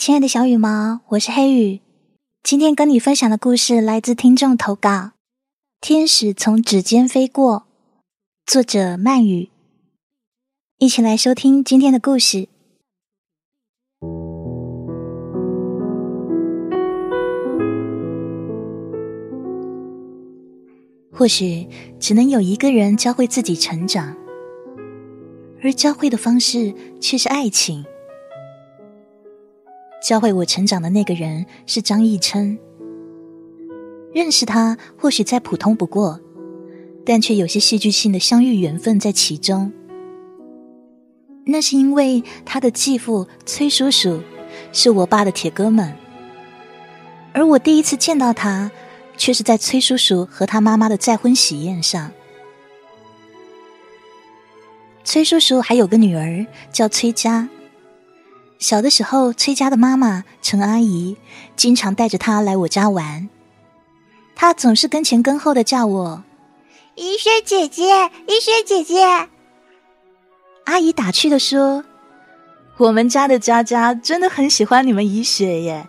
亲爱的小羽毛，我是黑羽。今天跟你分享的故事来自听众投稿，《天使从指尖飞过》，作者曼语。一起来收听今天的故事。或许只能有一个人教会自己成长，而教会的方式却是爱情。教会我成长的那个人是张逸琛。认识他或许再普通不过，但却有些戏剧性的相遇缘分在其中。那是因为他的继父崔叔叔是我爸的铁哥们，而我第一次见到他，却是在崔叔叔和他妈妈的再婚喜宴上。崔叔叔还有个女儿叫崔佳。小的时候，崔家的妈妈陈阿姨经常带着他来我家玩，他总是跟前跟后的叫我“雨雪姐姐，雨雪姐姐”。阿姨打趣的说：“我们家的佳佳真的很喜欢你们雨雪耶，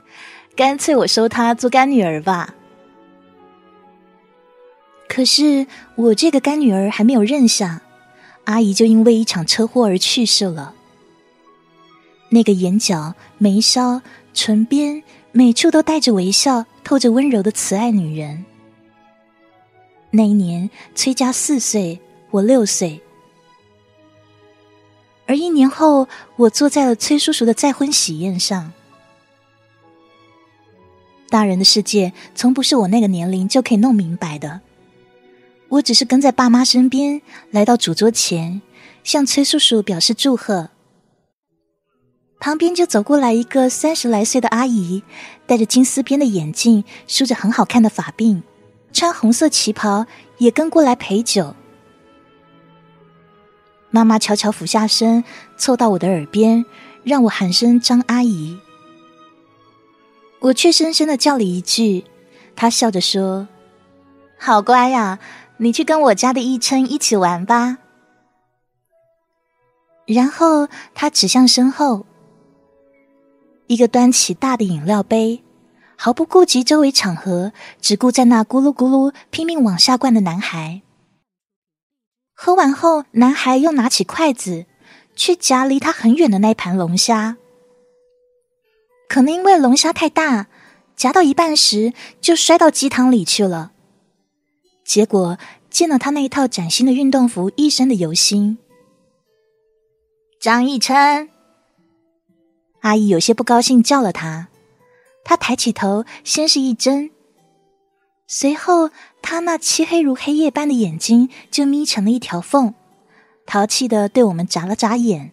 干脆我收她做干女儿吧。”可是我这个干女儿还没有认下，阿姨就因为一场车祸而去世了。那个眼角、眉梢、唇边，每处都带着微笑、透着温柔的慈爱女人。那一年，崔家四岁，我六岁。而一年后，我坐在了崔叔叔的再婚喜宴上。大人的世界，从不是我那个年龄就可以弄明白的。我只是跟在爸妈身边，来到主桌前，向崔叔叔表示祝贺。旁边就走过来一个三十来岁的阿姨，戴着金丝边的眼镜，梳着很好看的发鬓，穿红色旗袍，也跟过来陪酒。妈妈悄悄俯下身，凑到我的耳边，让我喊声“张阿姨”，我却深深的叫了一句。她笑着说：“好乖呀，你去跟我家的一琛一起玩吧。”然后她指向身后。一个端起大的饮料杯，毫不顾及周围场合，只顾在那咕噜咕噜拼命往下灌的男孩。喝完后，男孩又拿起筷子去夹离他很远的那盘龙虾。可能因为龙虾太大，夹到一半时就摔到鸡汤里去了。结果见了他那一套崭新的运动服，一身的油腥。张逸琛。阿姨有些不高兴，叫了他。他抬起头，先是一怔，随后他那漆黑如黑夜般的眼睛就眯成了一条缝，淘气的对我们眨了眨眼。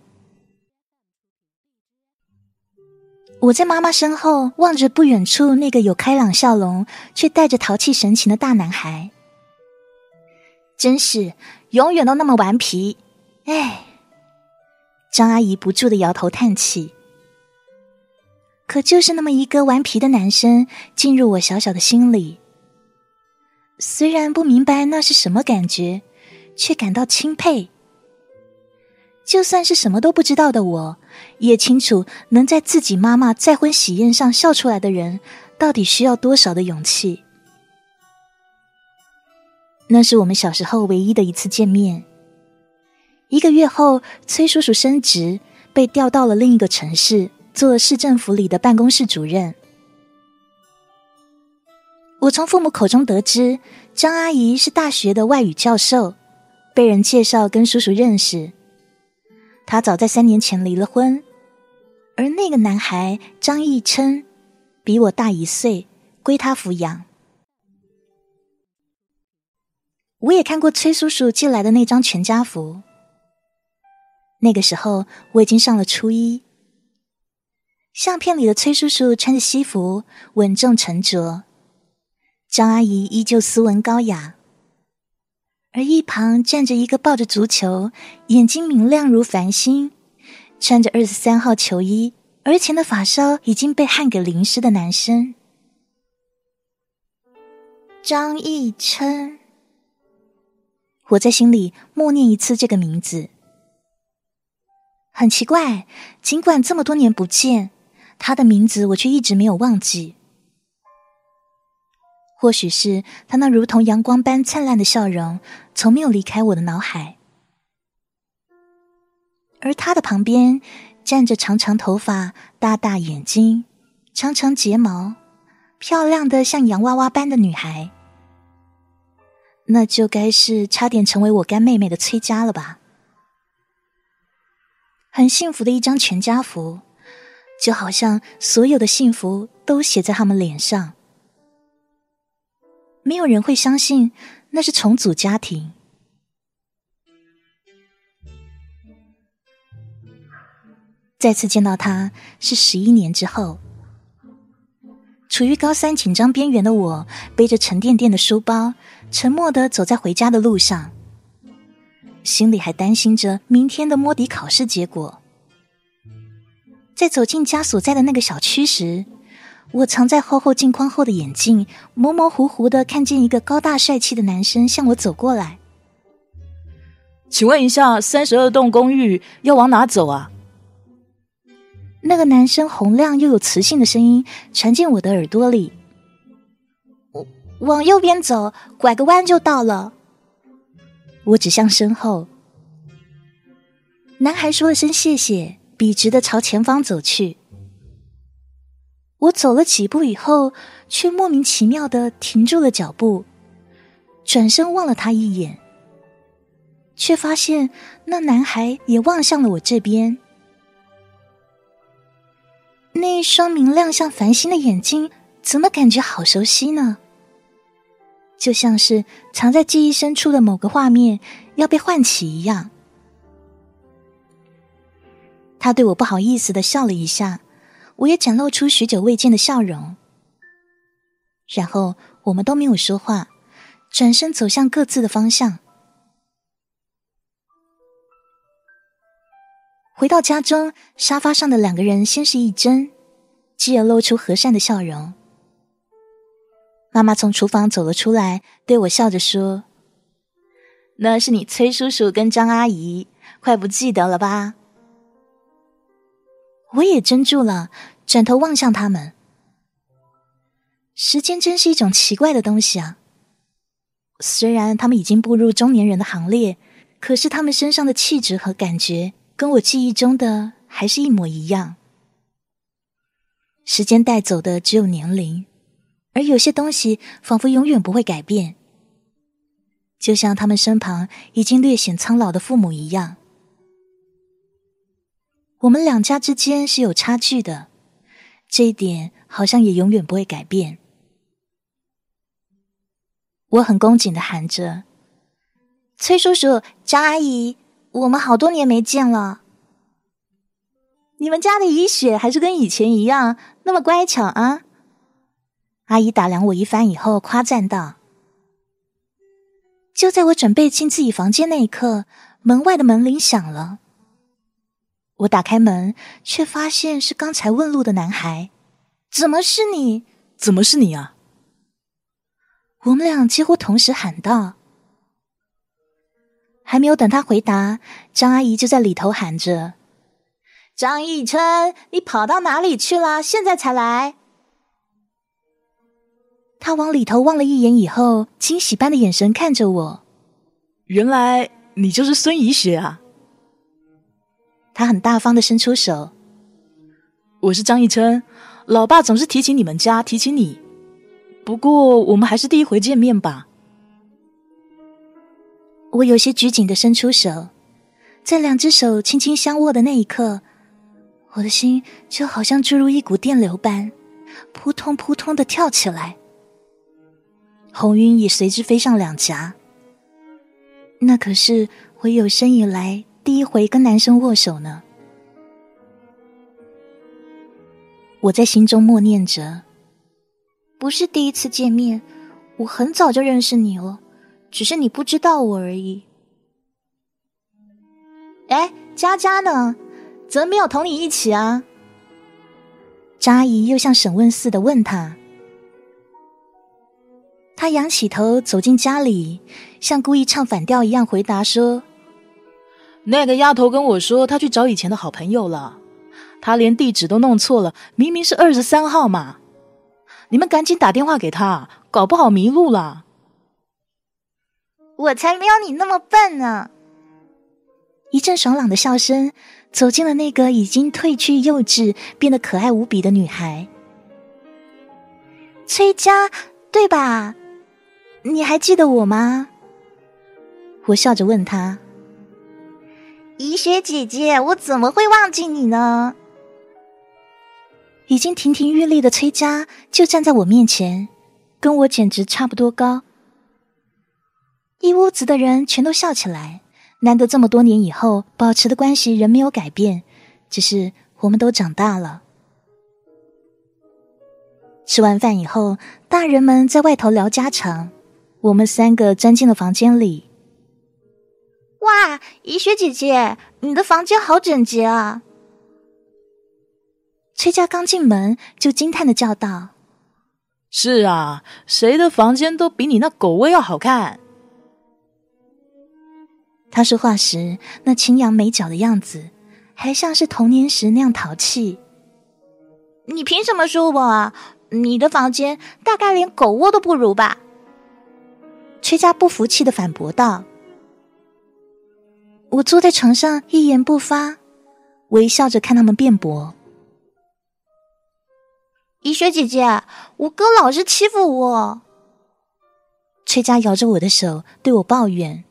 我在妈妈身后望着不远处那个有开朗笑容却带着淘气神情的大男孩，真是永远都那么顽皮。哎，张阿姨不住的摇头叹气。可就是那么一个顽皮的男生进入我小小的心里，虽然不明白那是什么感觉，却感到钦佩。就算是什么都不知道的我，也清楚能在自己妈妈再婚喜宴上笑出来的人，到底需要多少的勇气。那是我们小时候唯一的一次见面。一个月后，崔叔叔升职，被调到了另一个城市。做市政府里的办公室主任，我从父母口中得知，张阿姨是大学的外语教授，被人介绍跟叔叔认识。她早在三年前离了婚，而那个男孩张义琛比我大一岁，归他抚养。我也看过崔叔叔寄来的那张全家福，那个时候我已经上了初一。相片里的崔叔叔穿着西服，稳重沉着；张阿姨依旧斯文高雅，而一旁站着一个抱着足球、眼睛明亮如繁星、穿着二十三号球衣，而前的发梢已经被汗给淋湿的男生——张逸琛。我在心里默念一次这个名字。很奇怪，尽管这么多年不见。他的名字我却一直没有忘记。或许是他那如同阳光般灿烂的笑容，从没有离开我的脑海。而他的旁边站着长长头发、大大眼睛、长长睫毛、漂亮的像洋娃娃般的女孩，那就该是差点成为我干妹妹的崔佳了吧？很幸福的一张全家福，就好像所有的幸福都写在他们脸上。没有人会相信那是重组家庭。再次见到他是十一年之后，处于高三紧张边缘的我，背着沉甸甸的书包，沉默的走在回家的路上，心里还担心着明天的摸底考试结果。在走进家所在的那个小区时。我藏在厚厚镜框后的眼镜，模模糊糊的看见一个高大帅气的男生向我走过来。请问一下，三十二栋公寓要往哪走啊？那个男生洪亮又有磁性的声音传进我的耳朵里。往右边走，拐个弯就到了。我指向身后，男孩说了声谢谢，笔直的朝前方走去。我走了几步以后，却莫名其妙的停住了脚步，转身望了他一眼，却发现那男孩也望向了我这边。那一双明亮像繁星的眼睛，怎么感觉好熟悉呢？就像是藏在记忆深处的某个画面要被唤起一样。他对我不好意思的笑了一下。我也展露出许久未见的笑容，然后我们都没有说话，转身走向各自的方向。回到家中，沙发上的两个人先是一怔，继而露出和善的笑容。妈妈从厨房走了出来，对我笑着说：“那是你崔叔叔跟张阿姨，快不记得了吧？”我也怔住了，转头望向他们。时间真是一种奇怪的东西啊！虽然他们已经步入中年人的行列，可是他们身上的气质和感觉，跟我记忆中的还是一模一样。时间带走的只有年龄，而有些东西仿佛永远不会改变，就像他们身旁已经略显苍老的父母一样。我们两家之间是有差距的，这一点好像也永远不会改变。我很恭敬的喊着：“崔叔叔、张阿姨，我们好多年没见了。你们家的怡雪还是跟以前一样那么乖巧啊？”阿姨打量我一番以后，夸赞道：“就在我准备进自己房间那一刻，门外的门铃响了。”我打开门，却发现是刚才问路的男孩。怎么是你？怎么是你啊？我们俩几乎同时喊道。还没有等他回答，张阿姨就在里头喊着：“张义琛，你跑到哪里去了？现在才来？”他往里头望了一眼以后，惊喜般的眼神看着我。原来你就是孙怡雪啊！他很大方的伸出手，我是张逸琛，老爸总是提起你们家，提起你。不过我们还是第一回见面吧。我有些拘谨的伸出手，在两只手轻轻相握的那一刻，我的心就好像注入一股电流般，扑通扑通的跳起来，红晕也随之飞上两颊。那可是我有生以来。第一回跟男生握手呢，我在心中默念着：“不是第一次见面，我很早就认识你了，只是你不知道我而已。”哎，佳佳呢？怎么没有同你一起啊？张阿姨又像审问似的问他。他仰起头走进家里，像故意唱反调一样回答说。那个丫头跟我说，她去找以前的好朋友了。她连地址都弄错了，明明是二十三号嘛！你们赶紧打电话给她，搞不好迷路了。我才没有你那么笨呢！一阵爽朗的笑声走进了那个已经褪去幼稚、变得可爱无比的女孩。崔佳，对吧？你还记得我吗？我笑着问她。怡雪姐姐，我怎么会忘记你呢？已经亭亭玉立的崔佳就站在我面前，跟我简直差不多高。一屋子的人全都笑起来，难得这么多年以后保持的关系仍没有改变，只是我们都长大了。吃完饭以后，大人们在外头聊家常，我们三个钻进了房间里。哇，怡雪姐姐，你的房间好整洁啊！崔家刚进门就惊叹的叫道：“是啊，谁的房间都比你那狗窝要好看。”他说话时那轻扬美角的样子，还像是童年时那样淘气。你凭什么说我？啊？你的房间大概连狗窝都不如吧？崔家不服气的反驳道。我坐在床上一言不发，微笑着看他们辩驳。怡雪姐姐，我哥老是欺负我。崔佳摇着我的手对我抱怨：“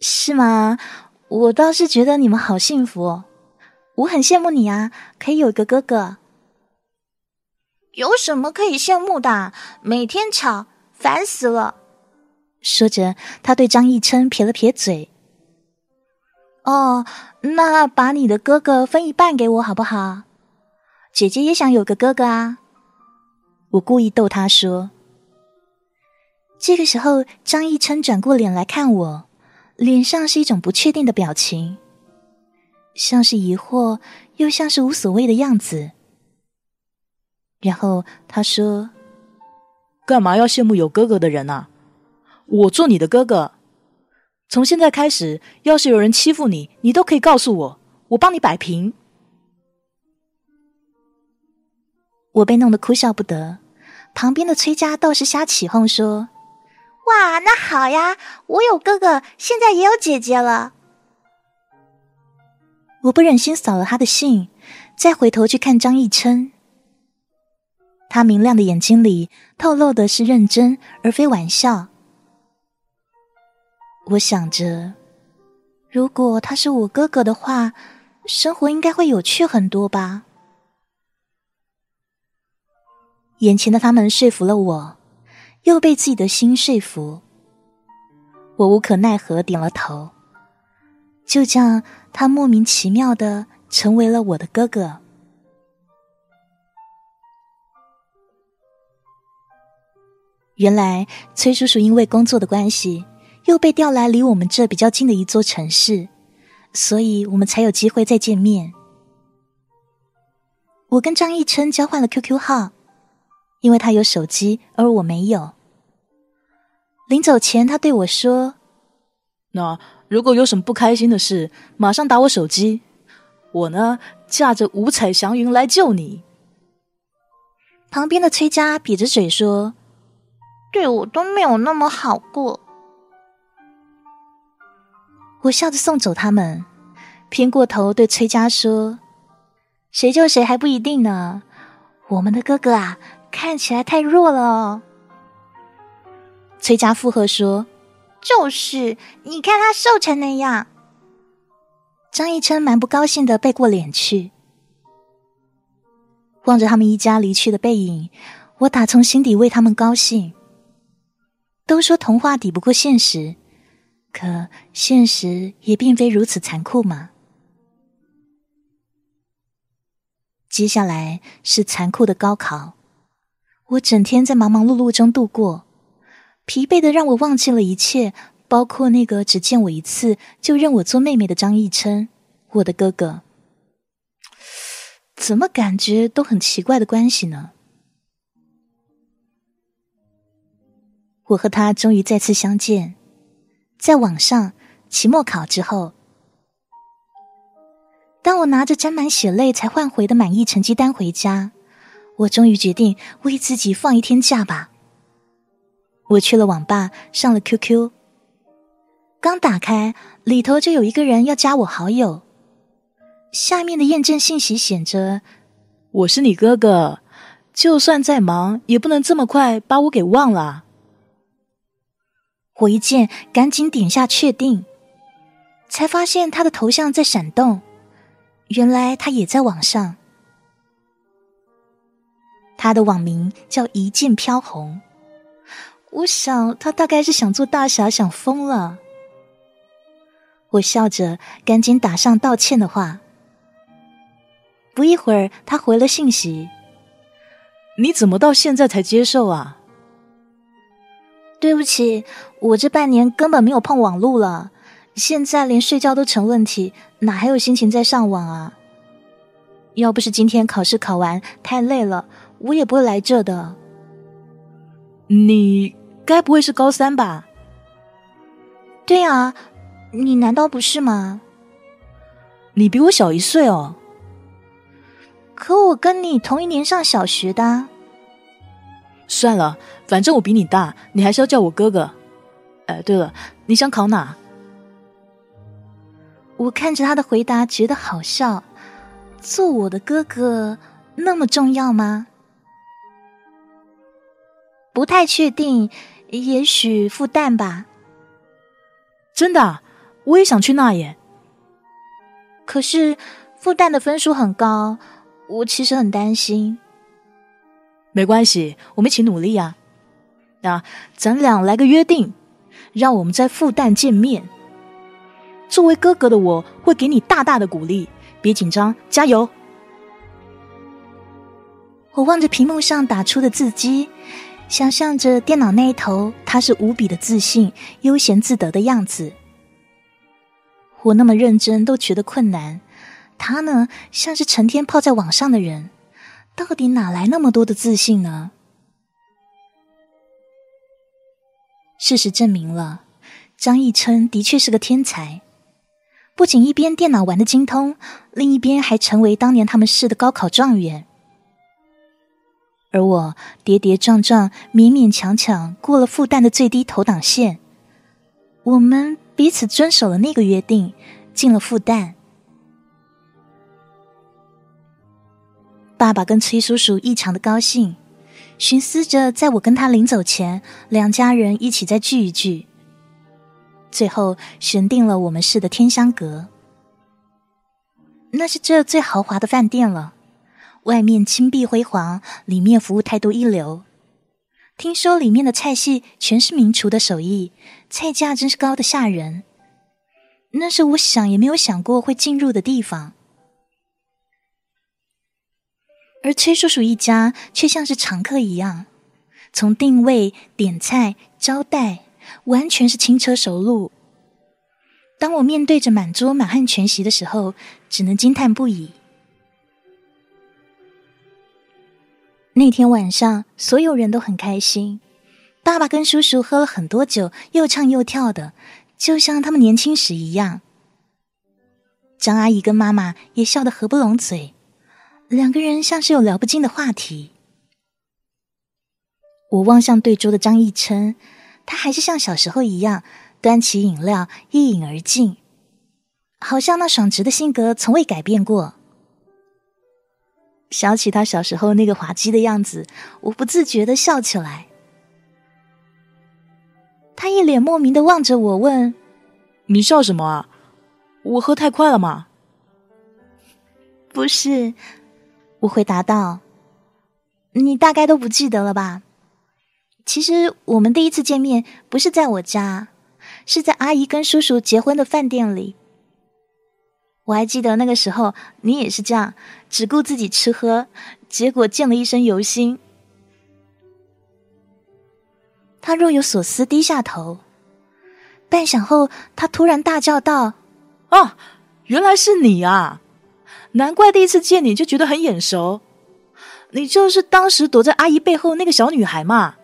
是吗？我倒是觉得你们好幸福，我很羡慕你啊，可以有个哥哥。有什么可以羡慕的？每天吵，烦死了。”说着，他对张逸琛撇了撇嘴。哦，那把你的哥哥分一半给我好不好？姐姐也想有个哥哥啊。我故意逗他说。这个时候，张逸琛转过脸来看我，脸上是一种不确定的表情，像是疑惑，又像是无所谓的样子。然后他说：“干嘛要羡慕有哥哥的人啊？我做你的哥哥。”从现在开始，要是有人欺负你，你都可以告诉我，我帮你摆平。我被弄得哭笑不得，旁边的崔家倒是瞎起哄说：“哇，那好呀，我有哥哥，现在也有姐姐了。”我不忍心扫了他的兴，再回头去看张逸琛，他明亮的眼睛里透露的是认真，而非玩笑。我想着，如果他是我哥哥的话，生活应该会有趣很多吧。眼前的他们说服了我，又被自己的心说服，我无可奈何点了头。就这样，他莫名其妙的成为了我的哥哥。原来崔叔叔因为工作的关系。又被调来离我们这比较近的一座城市，所以我们才有机会再见面。我跟张逸琛交换了 QQ 号，因为他有手机，而我没有。临走前，他对我说：“那如果有什么不开心的事，马上打我手机，我呢驾着五彩祥云来救你。”旁边的崔佳瘪着嘴说：“对我都没有那么好过。”我笑着送走他们，偏过头对崔家说：“谁救谁还不一定呢。我们的哥哥啊，看起来太弱了。”崔家附和说：“就是，你看他瘦成那样。”张一琛蛮不高兴的背过脸去，望着他们一家离去的背影，我打从心底为他们高兴。都说童话抵不过现实。可现实也并非如此残酷嘛。接下来是残酷的高考，我整天在忙忙碌碌中度过，疲惫的让我忘记了一切，包括那个只见我一次就认我做妹妹的张逸琛，我的哥哥。怎么感觉都很奇怪的关系呢？我和他终于再次相见。在网上期末考之后，当我拿着沾满血泪才换回的满意成绩单回家，我终于决定为自己放一天假吧。我去了网吧，上了 QQ，刚打开，里头就有一个人要加我好友。下面的验证信息显着：“我是你哥哥，就算再忙，也不能这么快把我给忘了。”我一见，赶紧点下确定，才发现他的头像在闪动，原来他也在网上。他的网名叫一剑飘红，我想他大概是想做大侠，想疯了。我笑着赶紧打上道歉的话。不一会儿，他回了信息：“你怎么到现在才接受啊？”“对不起，我这半年根本没有碰网路了，现在连睡觉都成问题，哪还有心情再上网啊？要不是今天考试考完太累了，我也不会来这的。”“你该不会是高三吧？”“对啊，你难道不是吗？”“你比我小一岁哦。”可我跟你同一年上小学的。算了，反正我比你大，你还是要叫我哥哥。哎，对了，你想考哪？我看着他的回答，觉得好笑。做我的哥哥那么重要吗？不太确定，也许复旦吧。真的，我也想去那耶。可是复旦的分数很高。我其实很担心，没关系，我们一起努力呀。那咱俩来个约定，让我们在复旦见面。作为哥哥的我会给你大大的鼓励，别紧张，加油！我望着屏幕上打出的字迹，想象着电脑那一头他是无比的自信、悠闲自得的样子。我那么认真都觉得困难。他呢，像是成天泡在网上的人，到底哪来那么多的自信呢？事实证明了，张义琛的确是个天才，不仅一边电脑玩的精通，另一边还成为当年他们市的高考状元。而我跌跌撞撞、勉勉强强过了复旦的最低投档线，我们彼此遵守了那个约定，进了复旦。爸爸跟崔叔叔异常的高兴，寻思着在我跟他临走前，两家人一起再聚一聚。最后选定了我们市的天香阁，那是这最豪华的饭店了。外面金碧辉煌，里面服务态度一流。听说里面的菜系全是名厨的手艺，菜价真是高的吓人。那是我想也没有想过会进入的地方。而崔叔叔一家却像是常客一样，从定位、点菜、招待，完全是轻车熟路。当我面对着满桌满汉全席的时候，只能惊叹不已。那天晚上，所有人都很开心，爸爸跟叔叔喝了很多酒，又唱又跳的，就像他们年轻时一样。张阿姨跟妈妈也笑得合不拢嘴。两个人像是有聊不尽的话题。我望向对桌的张义琛，他还是像小时候一样，端起饮料一饮而尽，好像那爽直的性格从未改变过。想起他小时候那个滑稽的样子，我不自觉的笑起来。他一脸莫名的望着我，问：“你笑什么啊？我喝太快了吗？”“不是。”我回答道：“你大概都不记得了吧？其实我们第一次见面不是在我家，是在阿姨跟叔叔结婚的饭店里。我还记得那个时候，你也是这样，只顾自己吃喝，结果溅了一身油腥。”他若有所思，低下头。半晌后，他突然大叫道：“啊，原来是你啊！”难怪第一次见你就觉得很眼熟，你就是当时躲在阿姨背后那个小女孩嘛！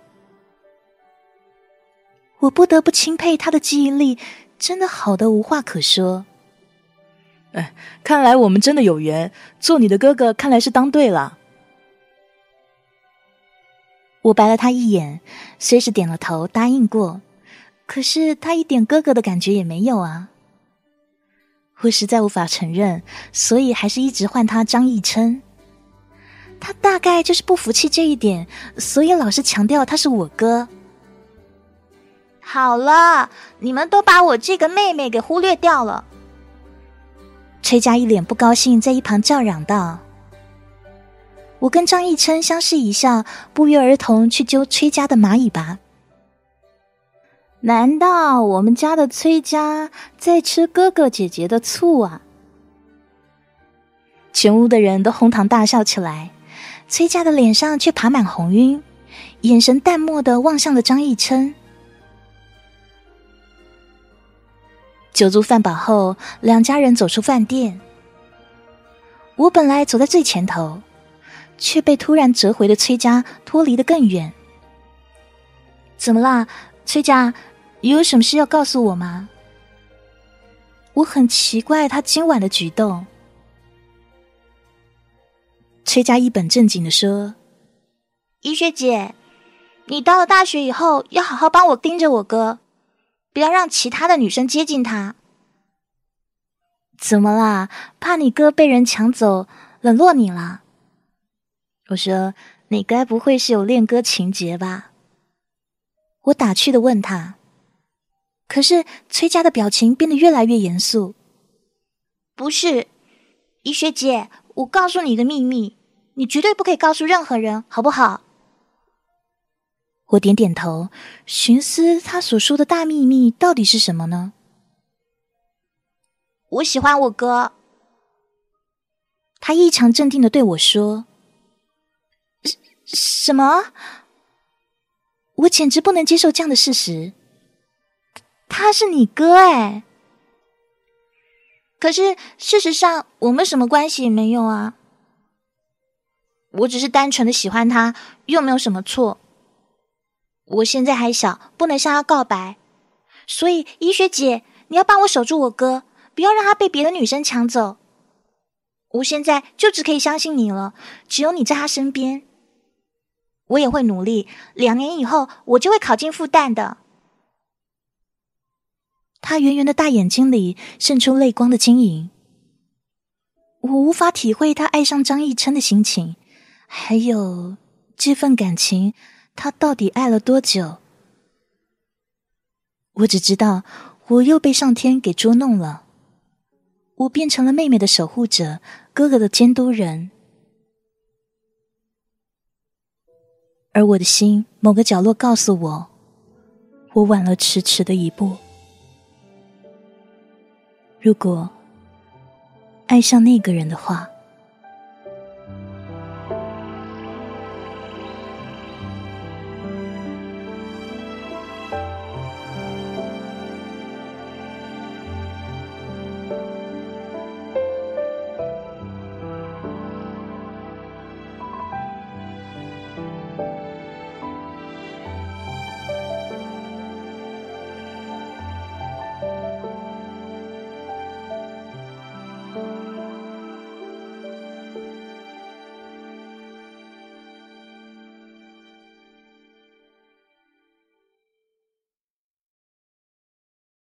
我不得不钦佩她的记忆力，真的好的无话可说。哎，看来我们真的有缘，做你的哥哥看来是当对了。我白了他一眼，虽是点了头答应过，可是他一点哥哥的感觉也没有啊。我实在无法承认，所以还是一直唤他张义琛。他大概就是不服气这一点，所以老是强调他是我哥。好了，你们都把我这个妹妹给忽略掉了。崔家一脸不高兴，在一旁叫嚷道：“我跟张义琛相视一笑，不约而同去揪崔家的蚂蚁吧。难道我们家的崔家在吃哥哥姐姐的醋啊？”全屋的人都哄堂大笑起来。崔家的脸上却爬满红晕，眼神淡漠的望向了张义琛。酒足饭饱后，两家人走出饭店。我本来走在最前头，却被突然折回的崔家脱离的更远。怎么啦，崔家？有什么事要告诉我吗？我很奇怪他今晚的举动。崔佳一本正经的说：“医学姐，你到了大学以后，要好好帮我盯着我哥，不要让其他的女生接近他。怎么啦？怕你哥被人抢走，冷落你了？”我说：“你该不会是有恋歌情节吧？”我打趣的问他。可是崔家的表情变得越来越严肃。不是，医学姐，我告诉你一个秘密。你绝对不可以告诉任何人，好不好？我点点头，寻思他所说的大秘密到底是什么呢？我喜欢我哥。他异常镇定的对我说：“什什么？”我简直不能接受这样的事实。他是你哥哎，可是事实上我们什么关系也没有啊。我只是单纯的喜欢他，又没有什么错。我现在还小，不能向他告白，所以医学姐，你要帮我守住我哥，不要让他被别的女生抢走。我现在就只可以相信你了，只有你在他身边。我也会努力，两年以后我就会考进复旦的。他圆圆的大眼睛里渗出泪光的晶莹，我无法体会他爱上张逸琛的心情。还有这份感情，他到底爱了多久？我只知道，我又被上天给捉弄了。我变成了妹妹的守护者，哥哥的监督人，而我的心某个角落告诉我，我晚了迟迟的一步。如果爱上那个人的话。